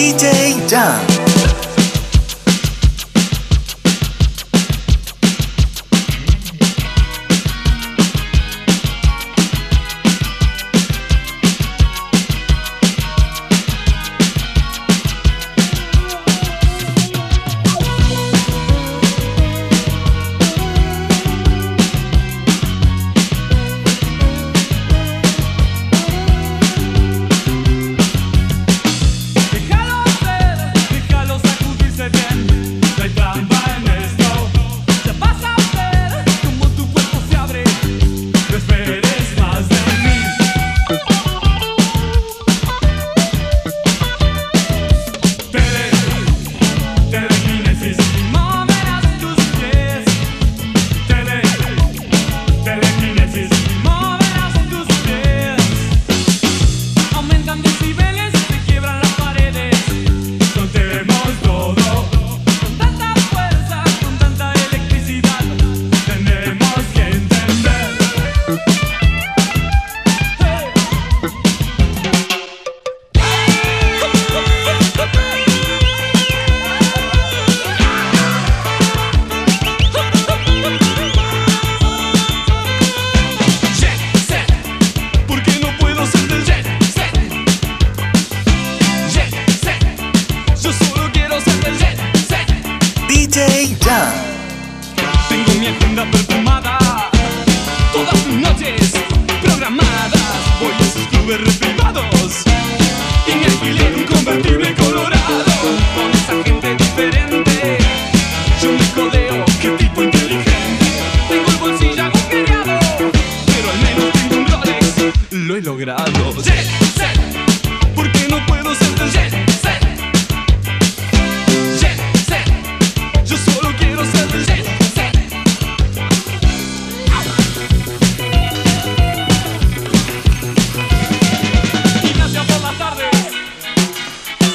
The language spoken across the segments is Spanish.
DJ Dunn.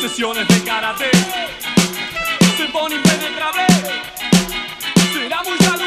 Sesiones de karate. Se pone impenetrable, será muy saludable.